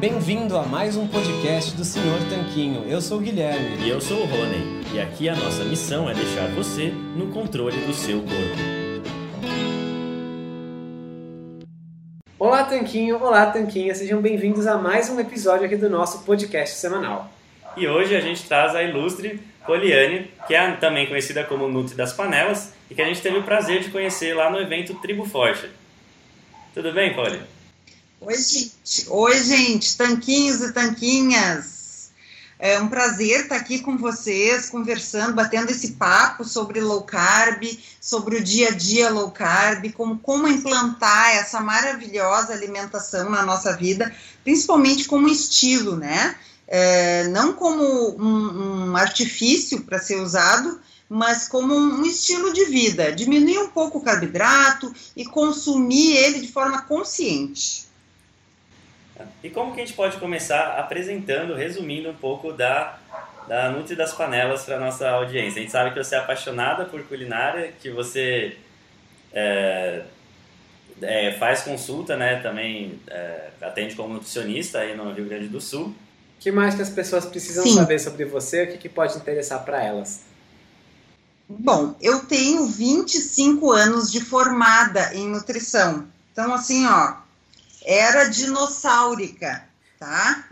Bem-vindo a mais um podcast do Senhor Tanquinho. Eu sou o Guilherme. E eu sou o Rony. E aqui a nossa missão é deixar você no controle do seu corpo. Olá, Tanquinho. Olá, Tanquinha. Sejam bem-vindos a mais um episódio aqui do nosso podcast semanal. E hoje a gente traz a ilustre Poliane, que é também conhecida como Nutri das Panelas, e que a gente teve o prazer de conhecer lá no evento Tribo Forte. Tudo bem, Poli? Oi, gente. Oi, gente, tanquinhos e tanquinhas. É um prazer estar aqui com vocês, conversando, batendo esse papo sobre low carb, sobre o dia a dia low carb, como, como implantar essa maravilhosa alimentação na nossa vida, principalmente como estilo, né? É, não como um, um artifício para ser usado, mas como um estilo de vida, diminuir um pouco o carboidrato e consumir ele de forma consciente. E como que a gente pode começar apresentando, resumindo um pouco da, da Nutri das Panelas para nossa audiência? A gente sabe que você é apaixonada por culinária, que você é, é, faz consulta, né, também é, atende como nutricionista aí no Rio Grande do Sul que mais que as pessoas precisam Sim. saber sobre você? O que, que pode interessar para elas? Bom, eu tenho 25 anos de formada em nutrição. Então, assim, ó, era dinossaurica, tá?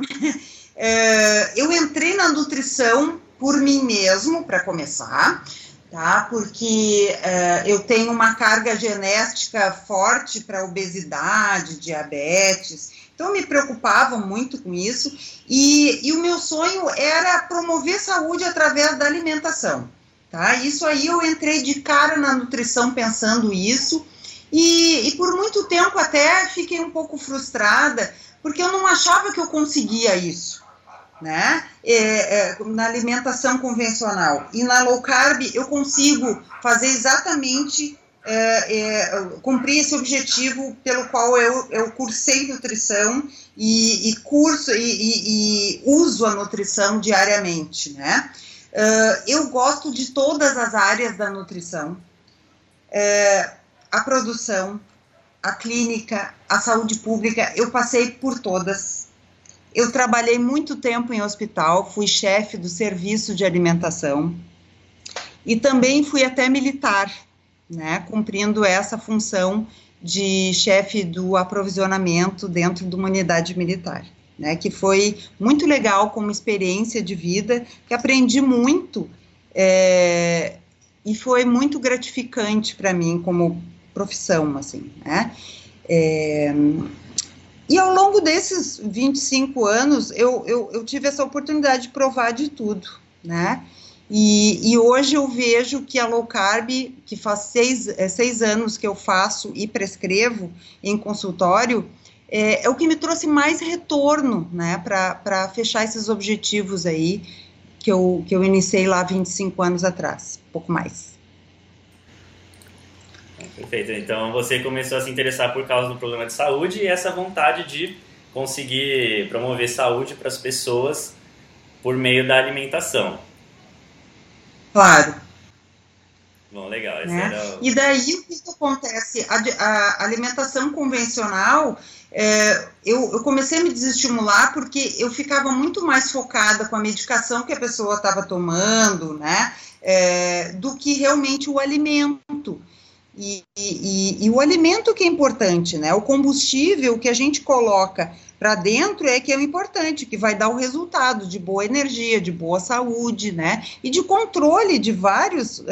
é, eu entrei na nutrição por mim mesmo, para começar, tá? Porque é, eu tenho uma carga genética forte para obesidade, diabetes. Então, me preocupava muito com isso, e, e o meu sonho era promover saúde através da alimentação. Tá? Isso aí eu entrei de cara na nutrição pensando isso, e, e por muito tempo até fiquei um pouco frustrada, porque eu não achava que eu conseguia isso. Né? É, é, na alimentação convencional. E na low carb eu consigo fazer exatamente é, é, cumprir esse objetivo pelo qual eu, eu cursei nutrição e, e curso e, e, e, uso a nutrição diariamente, né? Uh, eu gosto de todas as áreas da nutrição, uh, a produção, a clínica, a saúde pública, eu passei por todas. Eu trabalhei muito tempo em hospital, fui chefe do serviço de alimentação e também fui até militar né, cumprindo essa função de chefe do aprovisionamento dentro de uma unidade militar. Né, que foi muito legal como experiência de vida, que aprendi muito é, e foi muito gratificante para mim como profissão, assim, né? É, e ao longo desses 25 anos, eu, eu, eu tive essa oportunidade de provar de tudo, né? E, e, hoje eu vejo que a low carb, que faz seis, é, seis anos que eu faço e prescrevo em consultório, é, é o que me trouxe mais retorno, né, para fechar esses objetivos aí que eu, que eu iniciei lá 25 anos atrás, pouco mais. Perfeito. Então você começou a se interessar por causa do problema de saúde e essa vontade de conseguir promover saúde para as pessoas por meio da alimentação. Claro. Bom, legal. Né? O... E daí o que, que acontece? A, a, alimentação convencional, é, eu, eu, comecei a me desestimular porque eu ficava muito mais focada com a medicação que a pessoa estava tomando, né? É, do que realmente o alimento. E, e, e, o alimento que é importante, né? O combustível que a gente coloca para dentro é que é o importante, que vai dar o resultado de boa energia, de boa saúde, né? E de controle de vários, uh,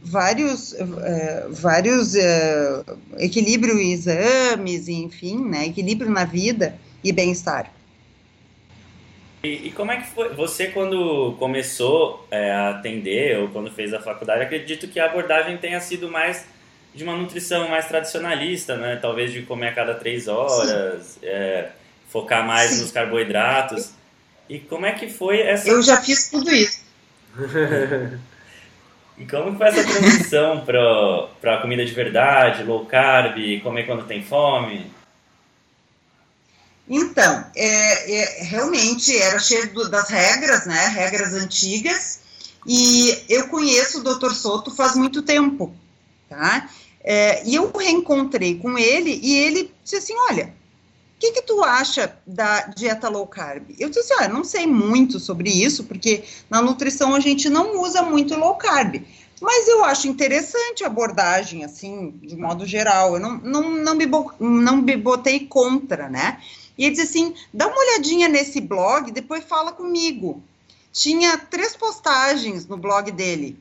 vários, uh, vários uh, equilíbrio em exames, enfim, né? Equilíbrio na vida e bem-estar. E, e, como é que foi? Você, quando começou é, a atender ou quando fez a faculdade, acredito que a abordagem tenha sido mais de uma nutrição mais tradicionalista, né? Talvez de comer a cada três horas, é, focar mais Sim. nos carboidratos. E como é que foi essa. Eu já fiz tudo isso. e como foi essa transição para a comida de verdade, low carb, comer quando tem fome? Então, é, é, realmente era cheio das regras, né? Regras antigas. E eu conheço o Dr. Soto faz muito tempo, tá? É, e eu reencontrei com ele e ele disse assim: Olha, o que, que tu acha da dieta low carb? Eu disse assim: não sei muito sobre isso, porque na nutrição a gente não usa muito low carb. Mas eu acho interessante a abordagem, assim, de modo geral. Eu não, não, não, me, não me botei contra, né? E ele disse assim: dá uma olhadinha nesse blog, depois fala comigo. Tinha três postagens no blog dele.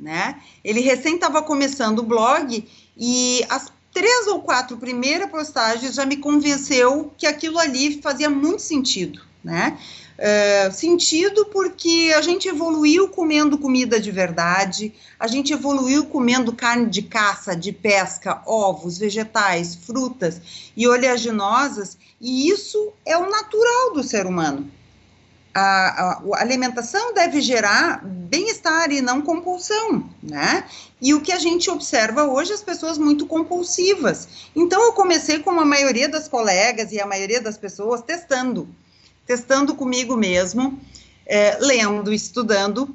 Né? Ele recém estava começando o blog e as três ou quatro primeiras postagens já me convenceu que aquilo ali fazia muito sentido, né? Uh, sentido porque a gente evoluiu comendo comida de verdade, a gente evoluiu comendo carne de caça, de pesca, ovos, vegetais, frutas e oleaginosas, e isso é o natural do ser humano. A, a, alimentação deve gerar bem-estar e não compulsão, né? E o que a gente observa hoje, as pessoas muito compulsivas. Então, eu comecei, como a maioria das colegas e a maioria das pessoas, testando testando comigo mesmo, é, lendo, estudando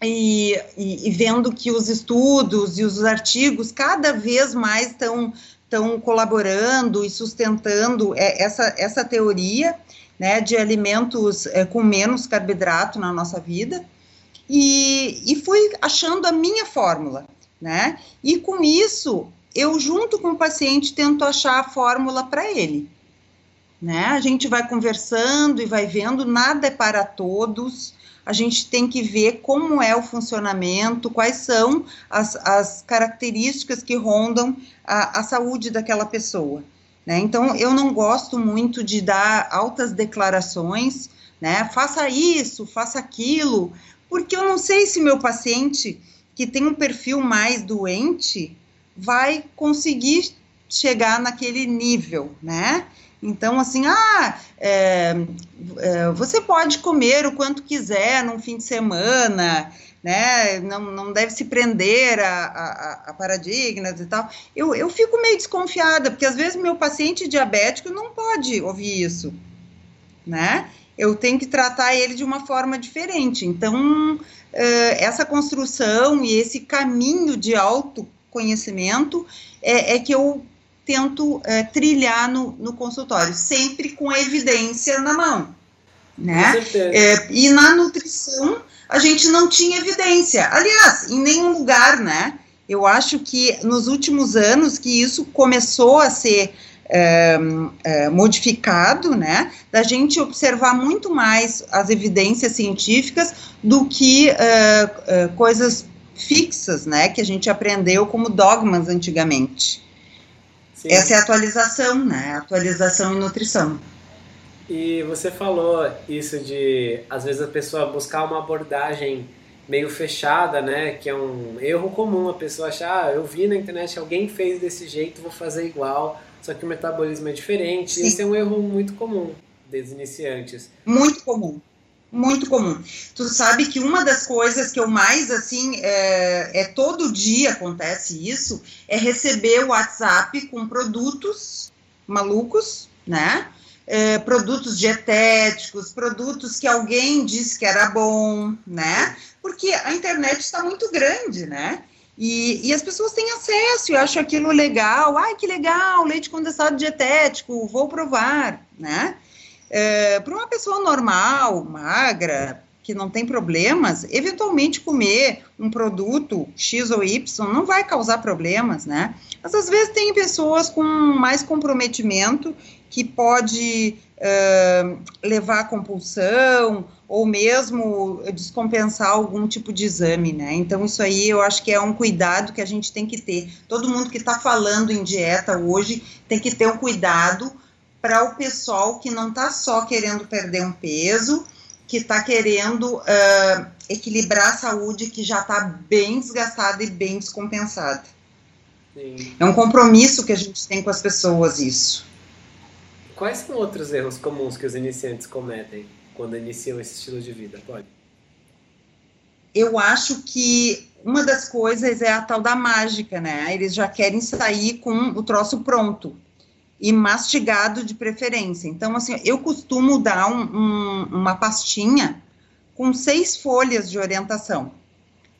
e, e, e, vendo que os estudos e os artigos cada vez mais estão estão colaborando e sustentando é, essa, essa teoria né, de alimentos é, com menos carboidrato na nossa vida e, e fui achando a minha fórmula, né? E com isso eu junto com o paciente tento achar a fórmula para ele né? A gente vai conversando e vai vendo, nada é para todos. A gente tem que ver como é o funcionamento, quais são as, as características que rondam a, a saúde daquela pessoa. Né? Então, eu não gosto muito de dar altas declarações, né? Faça isso, faça aquilo, porque eu não sei se meu paciente que tem um perfil mais doente vai conseguir chegar naquele nível, né? Então, assim, ah, é, é, você pode comer o quanto quiser num fim de semana, né? Não, não deve se prender a, a, a paradigmas e tal. Eu, eu fico meio desconfiada, porque às vezes meu paciente diabético não pode ouvir isso, né? Eu tenho que tratar ele de uma forma diferente. Então, essa construção e esse caminho de autoconhecimento é, é que eu tento é, trilhar no, no, consultório, sempre com a evidência na mão. Né? É, e na nutrição a gente não tinha evidência. Aliás, em nenhum lugar, né? Eu acho que nos últimos anos que isso começou a ser é, é, modificado, né? Da gente observar muito mais as evidências científicas do que é, coisas fixas, né? Que a gente aprendeu como dogmas antigamente. Sim. Essa é a atualização, né? Atualização em nutrição. E você falou isso de, às vezes, a pessoa buscar uma abordagem meio fechada, né? Que é um erro comum a pessoa achar, ah, eu vi na internet alguém fez desse jeito, vou fazer igual, só que o metabolismo é diferente. Sim. Esse é um erro muito comum dos iniciantes. Muito comum muito comum. Tu sabe que uma das coisas que eu mais, assim, é, é, todo dia acontece isso, é receber o WhatsApp com produtos malucos, né? É, produtos dietéticos, produtos que alguém disse que era bom, né? Porque a internet está muito grande, né? E, e, as pessoas têm acesso e acham aquilo legal. Ai, que legal, leite condensado dietético, vou provar, né? É, para uma pessoa normal, magra, que não tem problemas, eventualmente comer um produto X ou Y não vai causar problemas, né? Mas às vezes tem pessoas com mais comprometimento que pode uh, levar a compulsão ou mesmo descompensar algum tipo de exame, né? Então isso aí eu acho que é um cuidado que a gente tem que ter. Todo mundo que está falando em dieta hoje tem que ter um cuidado para o pessoal que não está só querendo perder um peso, que está querendo uh, equilibrar a saúde que já está bem desgastada e bem descompensada. Sim. É um compromisso que a gente tem com as pessoas, isso. Quais são outros erros comuns que os iniciantes cometem quando iniciam esse estilo de vida? Pode. Eu acho que uma das coisas é a tal da mágica, né? Eles já querem sair com o troço pronto e mastigado de preferência. Então, assim, eu costumo dar um, um, uma pastinha com seis folhas de orientação,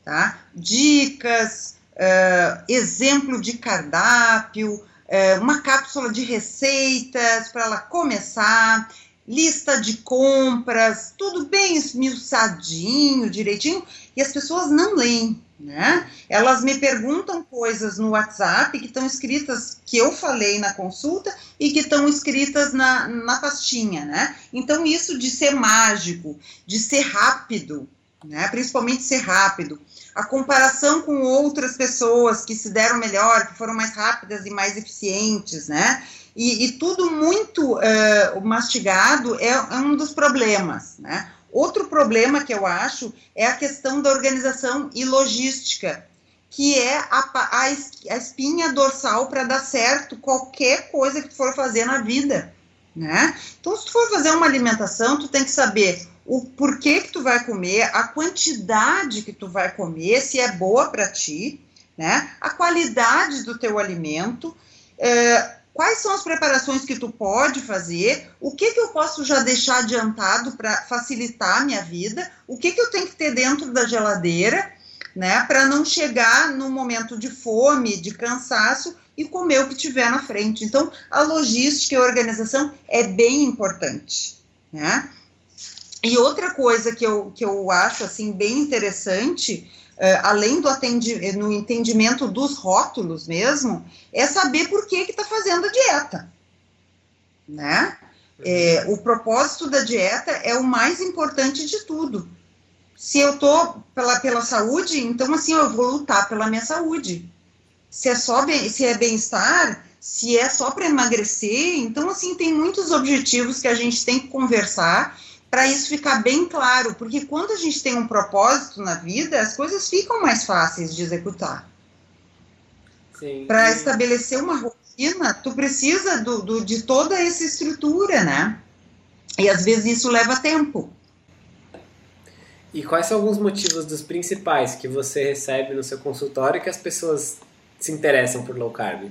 tá? Dicas, uh, exemplo de cardápio, uh, uma cápsula de receitas para ela começar, lista de compras, tudo bem esmiuçadinho, direitinho, e as pessoas não leem, né? Elas me perguntam coisas no WhatsApp que estão escritas, que eu falei na consulta e que estão escritas na, na pastinha, né? Então, isso de ser mágico, de ser rápido, né? Principalmente ser rápido. A comparação com outras pessoas que se deram melhor, que foram mais rápidas e mais eficientes, né? E, e tudo muito uh, mastigado é, é um dos problemas, né? Outro problema que eu acho é a questão da organização e logística, que é a, a, a espinha dorsal para dar certo qualquer coisa que tu for fazer na vida, né? Então, se tu for fazer uma alimentação, tu tem que saber o porquê que tu vai comer, a quantidade que tu vai comer, se é boa para ti, né? A qualidade do teu alimento, é, quais são as preparações que tu pode fazer, o que que eu posso já deixar adiantado para facilitar a minha vida, o que que eu tenho que ter dentro da geladeira, né, para não chegar no momento de fome, de cansaço e comer o que tiver na frente. Então, a logística e a organização é bem importante, né? E outra coisa que eu, que eu acho, assim, bem interessante além do atendi no entendimento dos rótulos mesmo, é saber por que está fazendo a dieta, né? É, o propósito da dieta é o mais importante de tudo. Se eu tô pela, pela saúde, então assim eu vou lutar pela minha saúde. Se é só bem, se é bem-estar, se é só para emagrecer, então assim tem muitos objetivos que a gente tem que conversar para isso ficar bem claro, porque quando a gente tem um propósito na vida, as coisas ficam mais fáceis de executar. Para estabelecer uma rotina, tu precisa do, do, de toda essa estrutura, né? E às vezes isso leva tempo. E quais são alguns motivos dos principais que você recebe no seu consultório que as pessoas se interessam por low carb?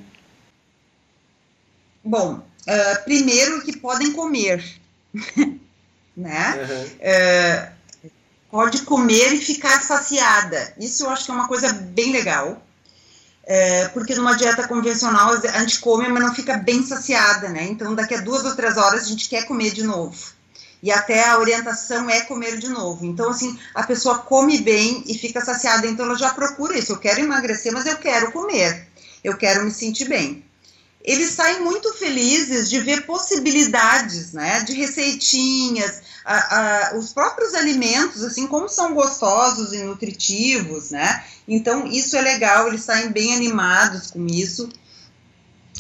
Bom, uh, primeiro que podem comer. né? Uhum. É, pode comer e ficar saciada. Isso eu acho que é uma coisa bem legal. É, porque numa dieta convencional a gente come, mas não fica bem saciada, né? Então daqui a duas ou três horas a gente quer comer de novo. E até a orientação é comer de novo. Então, assim, a pessoa come bem e fica saciada. Então, ela já procura isso. Eu quero emagrecer, mas eu quero comer. Eu quero me sentir bem eles saem muito felizes de ver possibilidades, né, de receitinhas, a, a, os próprios alimentos, assim, como são gostosos e nutritivos, né, então isso é legal, eles saem bem animados com isso.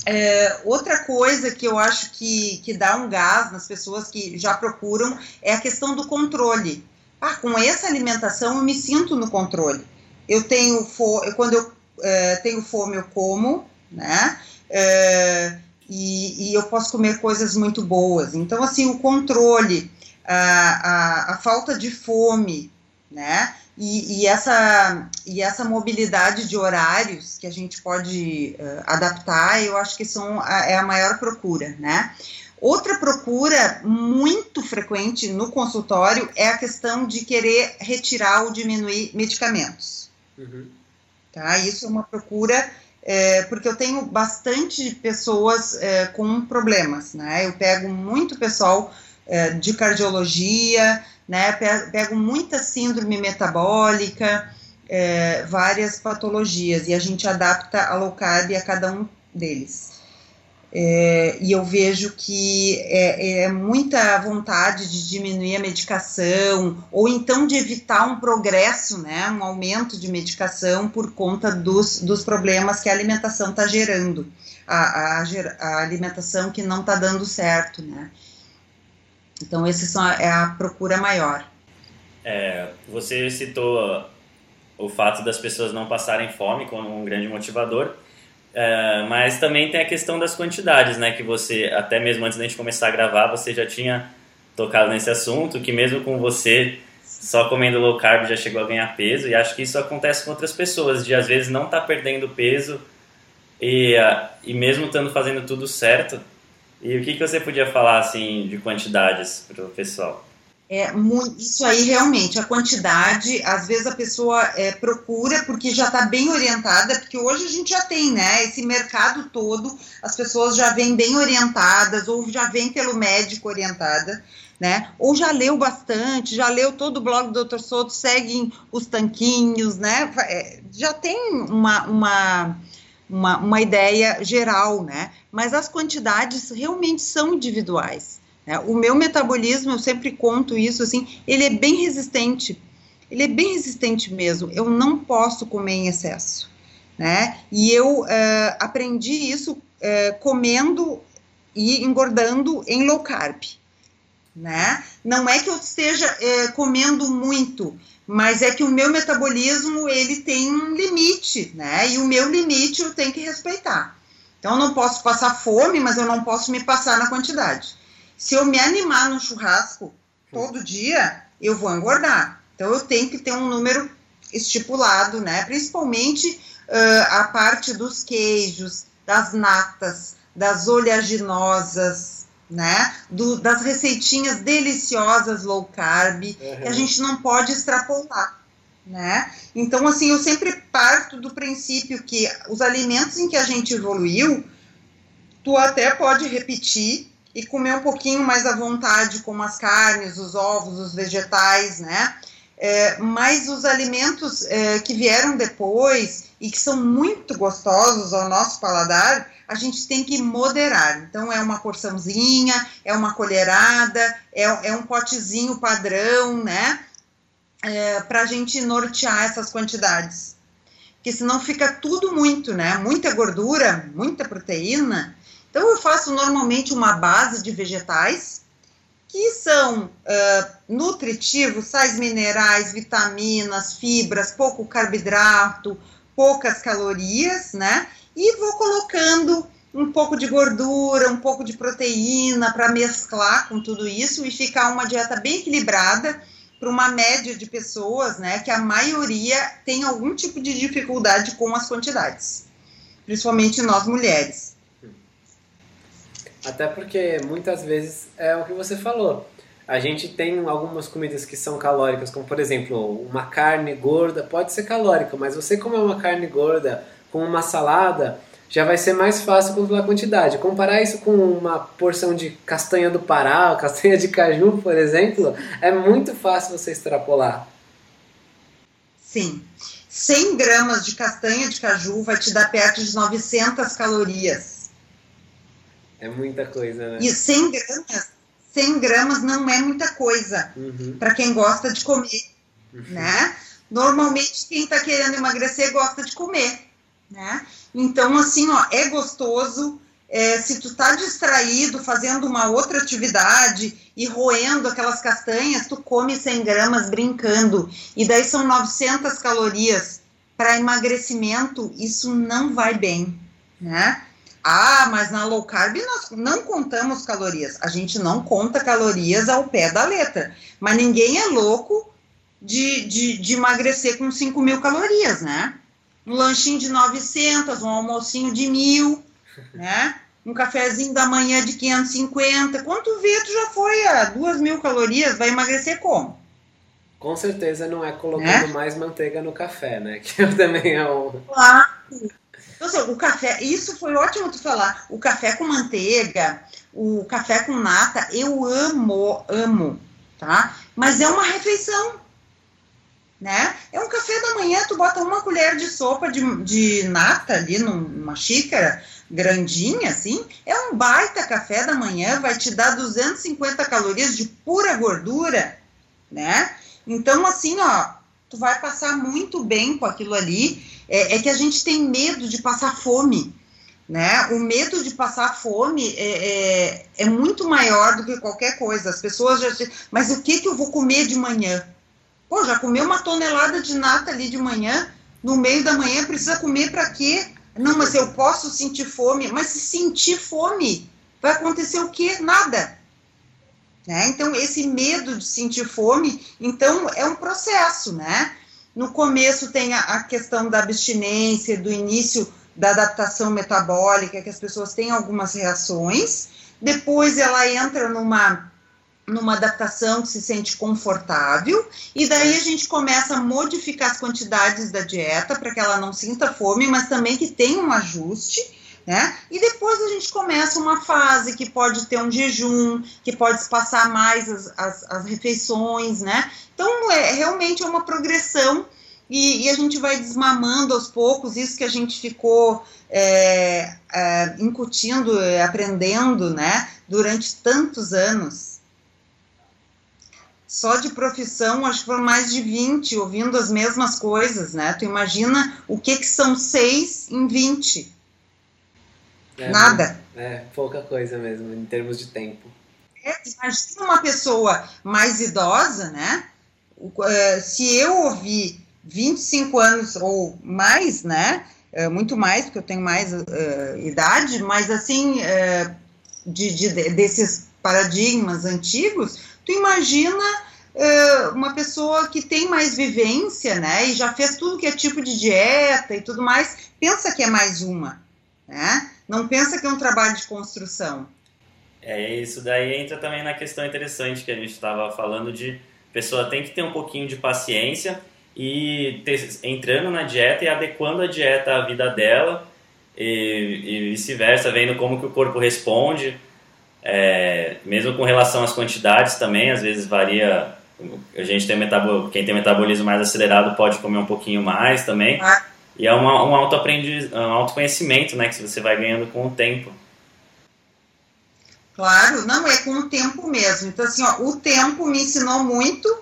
É, outra coisa que eu acho que, que dá um gás nas pessoas que já procuram é a questão do controle. Ah, com essa alimentação eu me sinto no controle. Eu tenho fome, quando eu é, tenho fome eu como, né? é, e, e, eu posso comer coisas muito boas. Então, assim, o controle, a, a, a falta de fome, né? E, e, essa, e essa mobilidade de horários que a gente pode uh, adaptar, eu acho que são a, é a maior procura, né? Outra procura muito frequente no consultório é a questão de querer retirar ou diminuir medicamentos. Uhum. Tá? Isso é uma procura é, porque eu tenho bastante pessoas é, com problemas, né? Eu pego muito pessoal é, de cardiologia, né? Pego muita síndrome metabólica, é, várias patologias, e a gente adapta a low carb a cada um deles. É, e eu vejo que é, é, muita vontade de diminuir a medicação, ou então de evitar um progresso, né, um aumento de medicação por conta dos, dos problemas que a alimentação está gerando, a, a, a, alimentação que não está dando certo, né. Então, essa é a procura maior. É, você citou o fato das pessoas não passarem fome como um grande motivador, é, mas também tem a questão das quantidades, né? Que você, até mesmo antes da gente começar a gravar, você já tinha tocado nesse assunto, que mesmo com você só comendo low carb já chegou a ganhar peso, e acho que isso acontece com outras pessoas, de às vezes não estar tá perdendo peso e, e mesmo estando fazendo tudo certo. E o que, que você podia falar, assim, de quantidades para o pessoal? É, isso aí realmente, a quantidade, às vezes a pessoa é, procura porque já está bem orientada, porque hoje a gente já tem, né, esse mercado todo, as pessoas já vêm bem orientadas, ou já vêm pelo médico orientada, né, ou já leu bastante, já leu todo o blog do Dr. Soto, seguem os tanquinhos, né, é, já tem uma, uma, uma, uma ideia geral, né, mas as quantidades realmente são individuais. Né? O meu metabolismo, eu sempre conto isso assim, ele é bem resistente. Ele é bem resistente mesmo. Eu não posso comer em excesso, né? E eu uh, aprendi isso uh, comendo e engordando em low carb, né? Não é que eu esteja uh, comendo muito, mas é que o meu metabolismo ele tem um limite, né? E o meu limite eu tenho que respeitar. Então eu não posso passar fome, mas eu não posso me passar na quantidade. Se eu me animar no churrasco todo dia, eu vou engordar. Então eu tenho que ter um número estipulado, né? Principalmente uh, a parte dos queijos, das natas, das oleaginosas, né? Do, das receitinhas deliciosas low carb, uhum. que a gente não pode extrapolar, né? Então, assim, eu sempre parto do princípio que os alimentos em que a gente evoluiu, tu até pode repetir, e comer um pouquinho mais à vontade, como as carnes, os ovos, os vegetais, né? É, mas os alimentos é, que vieram depois e que são muito gostosos ao nosso paladar, a gente tem que moderar. Então, é uma porçãozinha, é uma colherada, é, é um potezinho padrão, né? É, para a gente nortear essas quantidades. Porque senão fica tudo muito, né? Muita gordura, muita proteína, então, eu faço normalmente uma base de vegetais, que são uh, nutritivos, sais minerais, vitaminas, fibras, pouco carboidrato, poucas calorias, né? E vou colocando um pouco de gordura, um pouco de proteína para mesclar com tudo isso e ficar uma dieta bem equilibrada para uma média de pessoas, né? Que a maioria tem algum tipo de dificuldade com as quantidades, principalmente nós mulheres. Até porque muitas vezes é o que você falou. A gente tem algumas comidas que são calóricas, como por exemplo, uma carne gorda pode ser calórica, mas você comer uma carne gorda com uma salada já vai ser mais fácil controlar a quantidade. Comparar isso com uma porção de castanha do Pará, castanha de caju, por exemplo, é muito fácil você extrapolar. Sim. 100 gramas de castanha de caju vai te dar perto de 900 calorias. É muita coisa, né? E 100 gramas, 100 gramas não é muita coisa uhum. para quem gosta de comer, uhum. né? Normalmente quem está querendo emagrecer gosta de comer, né? Então, assim, ó, é gostoso. É, se tu tá distraído fazendo uma outra atividade e roendo aquelas castanhas, tu come 100 gramas brincando. E daí são 900 calorias. Para emagrecimento, isso não vai bem, né? Ah, mas na low carb nós não contamos calorias. A gente não conta calorias ao pé da letra. Mas ninguém é louco de, de, de emagrecer com 5 mil calorias, né? Um lanchinho de 900, um almocinho de mil, né? Um cafezinho da manhã de 550. Quanto vê, tu já foi a 2 mil calorias, vai emagrecer como? Com certeza não é colocando né? mais manteiga no café, né? Que também é um... Claro. Então, assim, o café, isso foi ótimo tu falar. O café com manteiga, o café com nata, eu amo, amo, tá? Mas é uma refeição, né? É um café da manhã, tu bota uma colher de sopa de, de nata ali numa xícara, grandinha, assim, é um baita café da manhã, vai te dar 250 calorias de pura gordura, né? Então, assim, ó, tu vai passar muito bem com aquilo ali. É, é que a gente tem medo de passar fome, né? O medo de passar fome é, é, é, muito maior do que qualquer coisa. As pessoas já. Mas o que, que eu vou comer de manhã? Pô, já comeu uma tonelada de nata ali de manhã, no meio da manhã, precisa comer para quê? Não, mas eu posso sentir fome. Mas se sentir fome, vai acontecer o quê? Nada. Né? Então, esse medo de sentir fome, então, é um processo, né? No começo tem a, a questão da abstinência, do início da adaptação metabólica, que as pessoas têm algumas reações, depois ela entra numa numa adaptação que se sente confortável, e daí a gente começa a modificar as quantidades da dieta para que ela não sinta fome, mas também que tenha um ajuste, né? E depois a gente começa uma fase que pode ter um jejum, que pode passar mais as, as, as refeições, né? Então, é, realmente é uma progressão e, e, a gente vai desmamando aos poucos isso que a gente ficou é, é, incutindo, aprendendo, né, durante tantos anos. Só de profissão, acho que foram mais de 20 ouvindo as mesmas coisas, né? Tu imagina o que, que são seis em 20. É, Nada. É, pouca coisa mesmo, em termos de tempo. É, imagina uma pessoa mais idosa, né? É, se eu ouvir 25 anos ou mais, né? É, muito mais, porque eu tenho mais uh, idade, mas assim, uh, de, de, desses paradigmas antigos, tu imagina uma pessoa que tem mais vivência, né? E já fez tudo que é tipo de dieta e tudo mais, pensa que é mais uma, né? Não pensa que é um trabalho de construção. É, isso daí entra também na questão interessante que a gente estava falando de pessoa tem que ter um pouquinho de paciência e ter, entrando na dieta e adequando a dieta à vida dela e, e vice-versa, vendo como que o corpo responde, é, mesmo com relação às quantidades também, às vezes varia. A gente tem metabol, quem tem metabolismo mais acelerado pode comer um pouquinho mais também. Ah. E é uma, um, autoaprendiz, um autoconhecimento né, que você vai ganhando com o tempo. Claro, não, é com o tempo mesmo. Então, assim, ó, o tempo me ensinou muito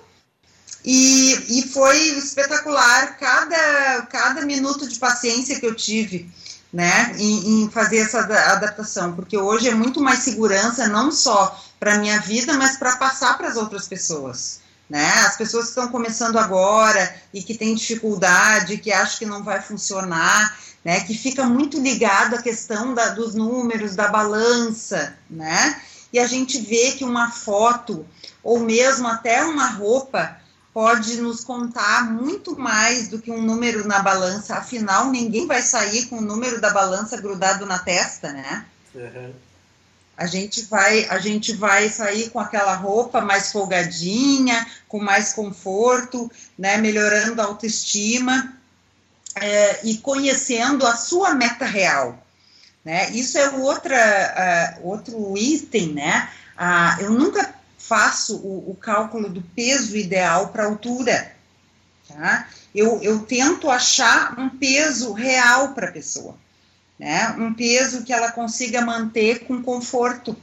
e, e foi espetacular cada, cada minuto de paciência que eu tive, né, em, em fazer essa adaptação, porque hoje é muito mais segurança, não só para a minha vida, mas para passar para as outras pessoas. Né? As pessoas que estão começando agora e que têm dificuldade, que acham que não vai funcionar, né? Que fica muito ligado à questão da, dos números, da balança, né? E a gente vê que uma foto ou mesmo até uma roupa pode nos contar muito mais do que um número na balança. Afinal, ninguém vai sair com o número da balança grudado na testa, né? Uhum. A gente vai, a gente vai sair com aquela roupa mais folgadinha, com mais conforto, né? Melhorando a autoestima é, e conhecendo a sua meta real. Né? Isso é outra, uh, outro item, né? Uh, eu nunca faço o, o cálculo do peso ideal para altura. Tá? Eu, eu tento achar um peso real para a pessoa, né? um peso que ela consiga manter com conforto,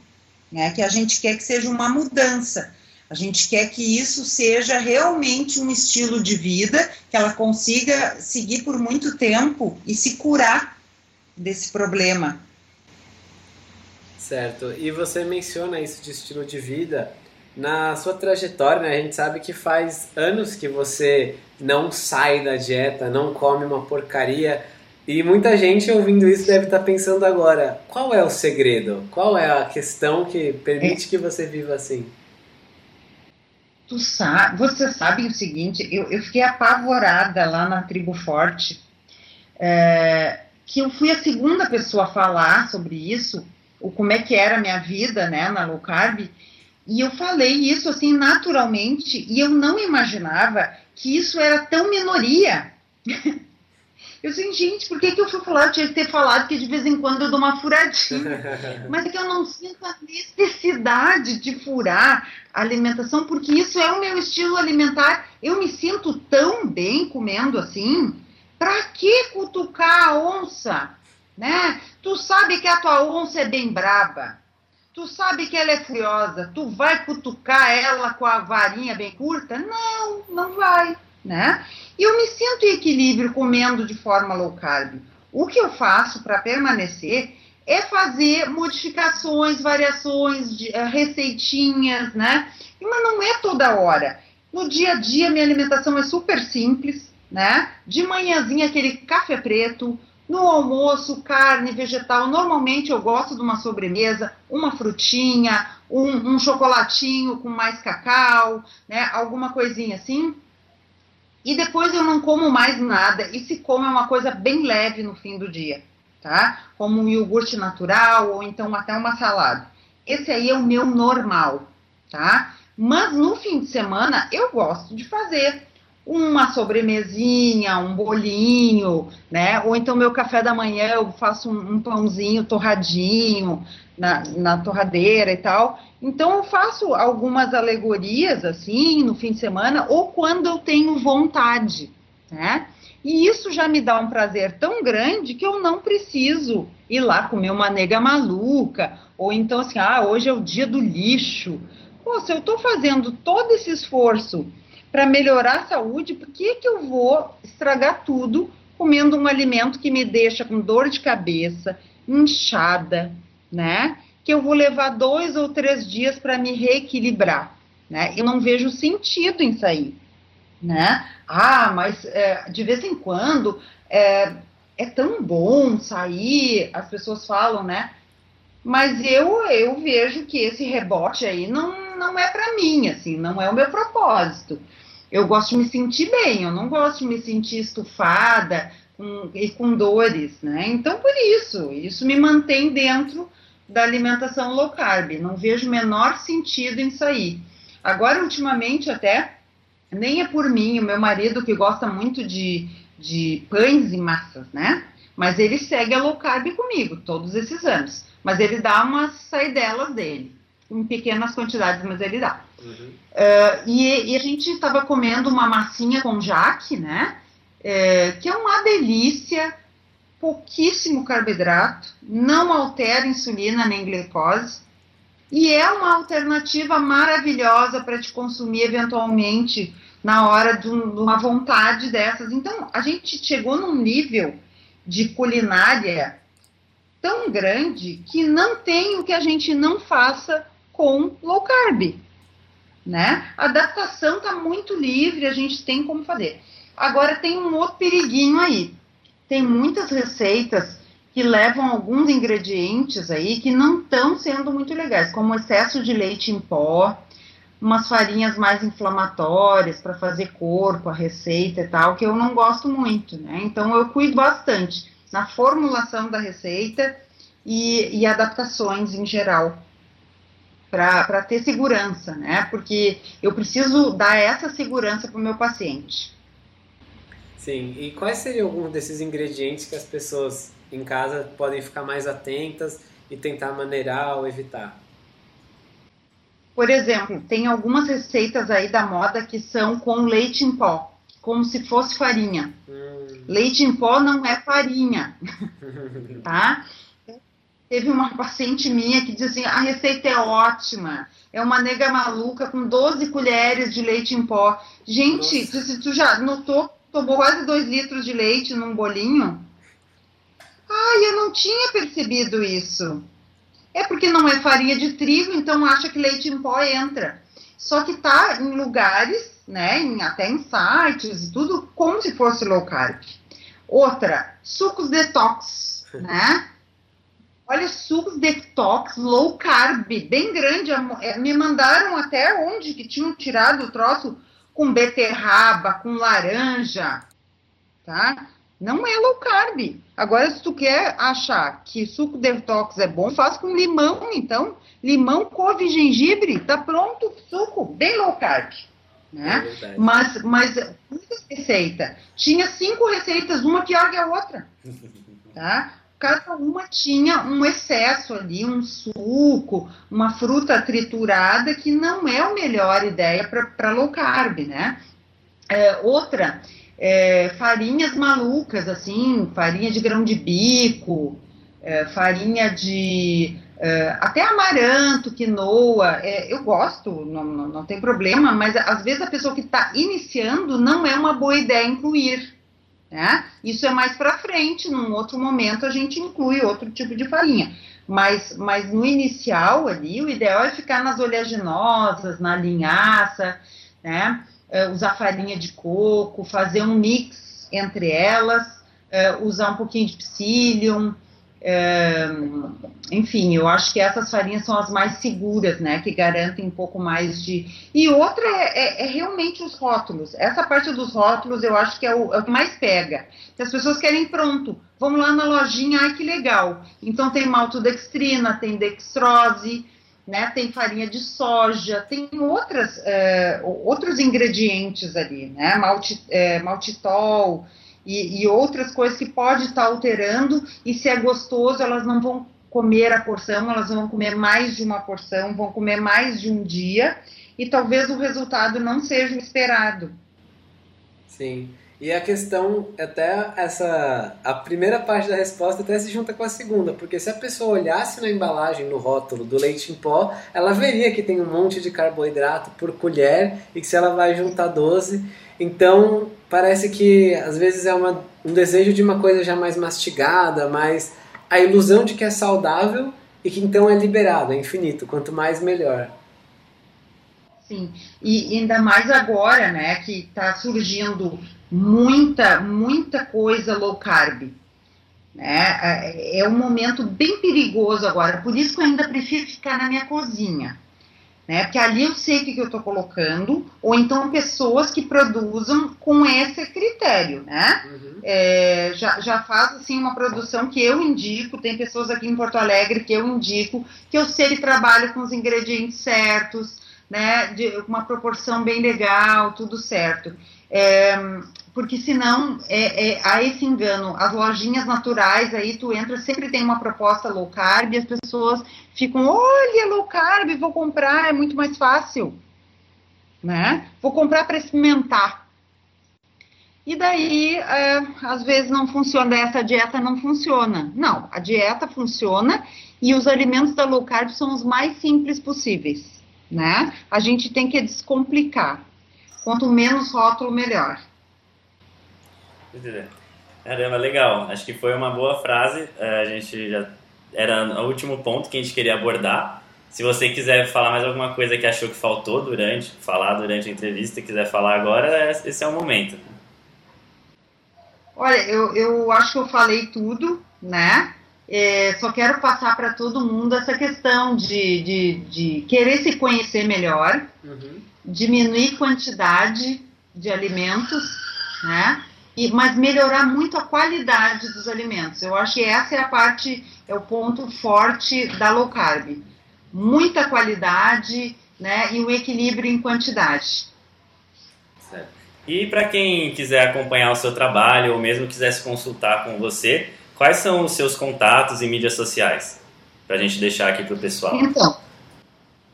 né? que a gente quer que seja uma mudança. A gente quer que isso seja realmente um estilo de vida, que ela consiga seguir por muito tempo e se curar desse problema. Certo. E você menciona isso de estilo de vida na sua trajetória, né, a gente sabe que faz anos que você não sai da dieta, não come uma porcaria. E muita gente ouvindo isso deve estar pensando agora: qual é o segredo? Qual é a questão que permite que você viva assim? Tu sabe, você sabe o seguinte: eu, eu fiquei apavorada lá na Tribo Forte, é, que eu fui a segunda pessoa a falar sobre isso, o como é que era a minha vida né, na low carb. E eu falei isso assim naturalmente e eu não imaginava que isso era tão minoria. Eu disse, gente, por que, que eu fui falar? Eu tinha que ter falado que de vez em quando eu dou uma furadinha. Mas é que eu não sinto a necessidade de furar a alimentação, porque isso é o meu estilo alimentar. Eu me sinto tão bem comendo assim. Pra que cutucar a onça? né? Tu sabe que a tua onça é bem braba. Tu sabe que ela é furiosa. Tu vai cutucar ela com a varinha bem curta? Não, não vai, né? E eu me sinto em equilíbrio comendo de forma low carb. O que eu faço para permanecer é fazer modificações, variações, de, uh, receitinhas, né? Mas não é toda hora. No dia a dia, minha alimentação é super simples, né? De manhãzinha, aquele café preto. No almoço, carne, vegetal. Normalmente eu gosto de uma sobremesa, uma frutinha, um, um chocolatinho com mais cacau, né? Alguma coisinha assim. E depois eu não como mais nada. E se como é uma coisa bem leve no fim do dia tá? Como um iogurte natural ou então até uma salada. Esse aí é o meu normal, tá? Mas no fim de semana eu gosto de fazer uma sobremesinha, um bolinho, né? Ou então meu café da manhã eu faço um, um pãozinho torradinho na, na torradeira e tal. Então eu faço algumas alegorias assim no fim de semana ou quando eu tenho vontade, né? E isso já me dá um prazer tão grande que eu não preciso ir lá comer uma nega maluca, ou então assim, ah, hoje é o dia do lixo. Pô, se eu estou fazendo todo esse esforço para melhorar a saúde, por que, que eu vou estragar tudo comendo um alimento que me deixa com dor de cabeça, inchada, né? Que eu vou levar dois ou três dias para me reequilibrar, né? Eu não vejo sentido em sair né? Ah, mas é, de vez em quando é, é tão bom sair, as pessoas falam, né? Mas eu, eu vejo que esse rebote aí não, não é para mim, assim, não é o meu propósito. Eu gosto de me sentir bem, eu não gosto de me sentir estufada com, e com dores, né? Então, por isso, isso me mantém dentro da alimentação low carb. Não vejo o menor sentido em sair. Agora, ultimamente, até nem é por mim, o meu marido que gosta muito de, de pães e massas, né? Mas ele segue a low carb comigo todos esses anos. Mas ele dá umas saidelas dele, em pequenas quantidades, mas ele dá. Uhum. Uh, e, e, a gente estava comendo uma massinha com jaque, né? É, que é uma delícia, pouquíssimo carboidrato, não altera insulina nem glicose. E é uma alternativa maravilhosa para te consumir eventualmente na hora de, um, de uma vontade dessas. Então, a gente chegou num nível de culinária tão grande que não tem o que a gente não faça com low carb, né? A adaptação está muito livre, a gente tem como fazer. Agora tem um outro periguinho aí. Tem muitas receitas que levam alguns ingredientes aí que não estão sendo muito legais, como excesso de leite em pó, umas farinhas mais inflamatórias para fazer corpo, a receita e tal, que eu não gosto muito, né? Então eu cuido bastante na formulação da receita e, e adaptações em geral para ter segurança, né? Porque eu preciso dar essa segurança para o meu paciente. Sim, e quais seriam alguns desses ingredientes que as pessoas em casa podem ficar mais atentas e tentar maneirar ou evitar? Por exemplo, tem algumas receitas aí da moda que são com leite em pó, como se fosse farinha. Hum. Leite em pó não é farinha, tá? Teve uma paciente minha que dizia assim, a receita é ótima, é uma nega maluca com 12 colheres de leite em pó. Gente, tu, tu já notou, tomou quase 2 litros de leite num bolinho? Ai, eu não tinha percebido isso. É porque não é farinha de trigo, então acha que leite em pó entra. Só que tá em lugares, né, em, até em sites e tudo, como se fosse low carb. Outra, sucos detox, né? Olha, sucos detox low carb, bem grande. É, me mandaram até onde que tinham tirado o troço com beterraba, com laranja, tá? Não é low carb. Agora, se tu quer achar que suco detox é bom, faz com limão, então. Limão, couve gengibre, tá pronto o suco, bem low carb. Né? É mas, mas muita receita. Tinha cinco receitas, uma pior que a outra. Tá? Cada uma tinha um excesso ali, um suco, uma fruta triturada, que não é a melhor ideia para low carb, né? É, outra, é, farinhas malucas, assim, farinha de grão de bico, é, farinha de é, até amaranto, quinoa, é, eu gosto, não, não, não, tem problema, mas às vezes a pessoa que está iniciando não é uma boa ideia incluir. Né? Isso é mais para frente, num outro momento a gente inclui outro tipo de farinha. Mas, mas no inicial ali, o ideal é ficar nas oleaginosas, na linhaça, né? É, usar farinha de coco, fazer um mix entre elas, é, usar um pouquinho de psyllium, enfim, eu acho que essas farinhas são as mais seguras, né? Que garantem um pouco mais de. E outra é, é, é realmente os rótulos. Essa parte dos rótulos eu acho que é o, é o, que mais pega. Que as pessoas querem pronto. Vamos lá na lojinha, ai que legal. Então tem maltodextrina, tem dextrose, né? Tem farinha de soja, tem outras, é, outros ingredientes ali, né? Malti, é, maltitol e, e outras coisas que pode estar alterando, e se é gostoso, elas não vão comer a porção, elas vão comer mais de uma porção, vão comer mais de um dia, e talvez o resultado não seja o esperado. Sim. E a questão, até essa. A primeira parte da resposta até se junta com a segunda, porque se a pessoa olhasse na embalagem, no rótulo do leite em pó, ela veria que tem um monte de carboidrato por colher e que se ela vai juntar 12. Então, parece que às vezes é uma, um desejo de uma coisa já mais mastigada, mais a ilusão de que é saudável e que então é liberado, é infinito, quanto mais melhor. Sim, e ainda mais agora, né, que está surgindo muita, muita coisa low carb. Né? É, é um momento bem perigoso agora, por isso que eu ainda prefiro ficar na minha cozinha né? Porque ali eu sei o que, que eu estou colocando, ou então pessoas que produzam com esse critério, né? Uhum. É, já, já faz assim uma produção que eu indico, tem pessoas aqui em Porto Alegre que eu indico, que eu sei que trabalha com os ingredientes certos, né? De uma proporção bem legal, tudo certo. É, porque senão é, é, há esse engano. As lojinhas naturais, aí tu entra, sempre tem uma proposta low carb e as pessoas ficam, olha, low carb, vou comprar, é muito mais fácil. Né? Vou comprar para experimentar. E daí, é, às vezes não funciona, essa dieta não funciona. Não, a dieta funciona e os alimentos da low carb são os mais simples possíveis, né? A gente tem que descomplicar. Quanto menos rótulo, melhor. Caramba, legal. Acho que foi uma boa frase. É, a gente já era o último ponto que a gente queria abordar. Se você quiser falar mais alguma coisa que achou que faltou durante, falar durante a entrevista, quiser falar agora, é, esse é o momento. Olha, eu, eu acho que eu falei tudo, né? É, só quero passar para todo mundo essa questão de, de, de querer se conhecer melhor, uhum. diminuir quantidade de alimentos, né? E, mas melhorar muito a qualidade dos alimentos. Eu acho que essa é a parte, é o ponto forte da low carb. Muita qualidade né, e o equilíbrio em quantidade. Certo. E para quem quiser acompanhar o seu trabalho ou mesmo quiser se consultar com você, quais são os seus contatos e mídias sociais? Para a gente deixar aqui para o pessoal. Então,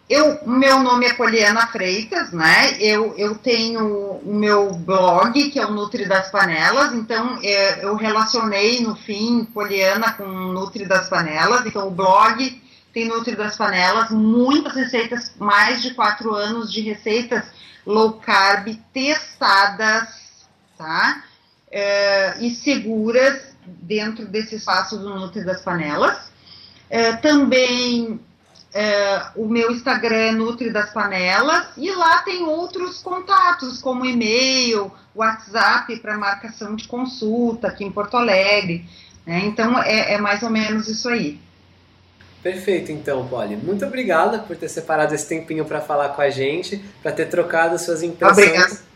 eu, meu nome é Poliana Freitas, né? Eu, eu tenho o meu blog, que é o Nutri das Panelas, então é, eu relacionei no fim Poliana com Nutri das Panelas, então o blog tem Nutri das Panelas, muitas receitas, mais de quatro anos de receitas low carb testadas, tá? É, e seguras dentro desse espaço do Nutri das Panelas. É, também é, o meu Instagram é Nutri das Panelas e lá tem outros contatos, como e-mail, WhatsApp para marcação de consulta aqui em Porto Alegre. Né? Então é, é, mais ou menos isso aí. Perfeito, então, Polly. Muito obrigada por ter separado esse tempinho para falar com a gente, para ter trocado suas impressões. Obrigada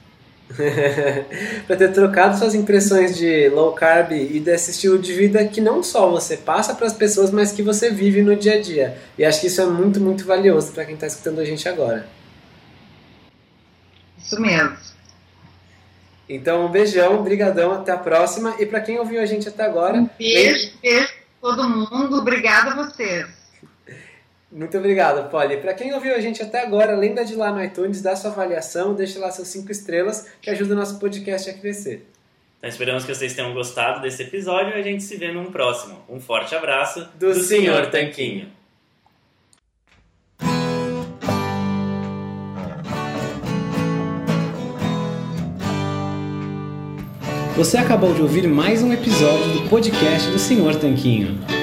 para ter trocado suas impressões de low carb e desse estilo de vida que não só você passa para as pessoas, mas que você vive no dia a dia. E acho que isso é muito, muito valioso para quem está escutando a gente agora. Isso mesmo. Então, um beijão, brigadão, até a próxima. E para quem ouviu a gente até agora... Um beijo, beijo todo mundo. Obrigada a vocês. Muito obrigado, Polly. Para quem ouviu a gente até agora, lembra de ir lá no iTunes, dar sua avaliação, deixa lá seus cinco estrelas, que ajuda o nosso podcast a crescer. Então esperamos que vocês tenham gostado desse episódio e a gente se vê num próximo. Um forte abraço do, do Senhor Tanquinho. Você acabou de ouvir mais um episódio do podcast do Senhor Tanquinho.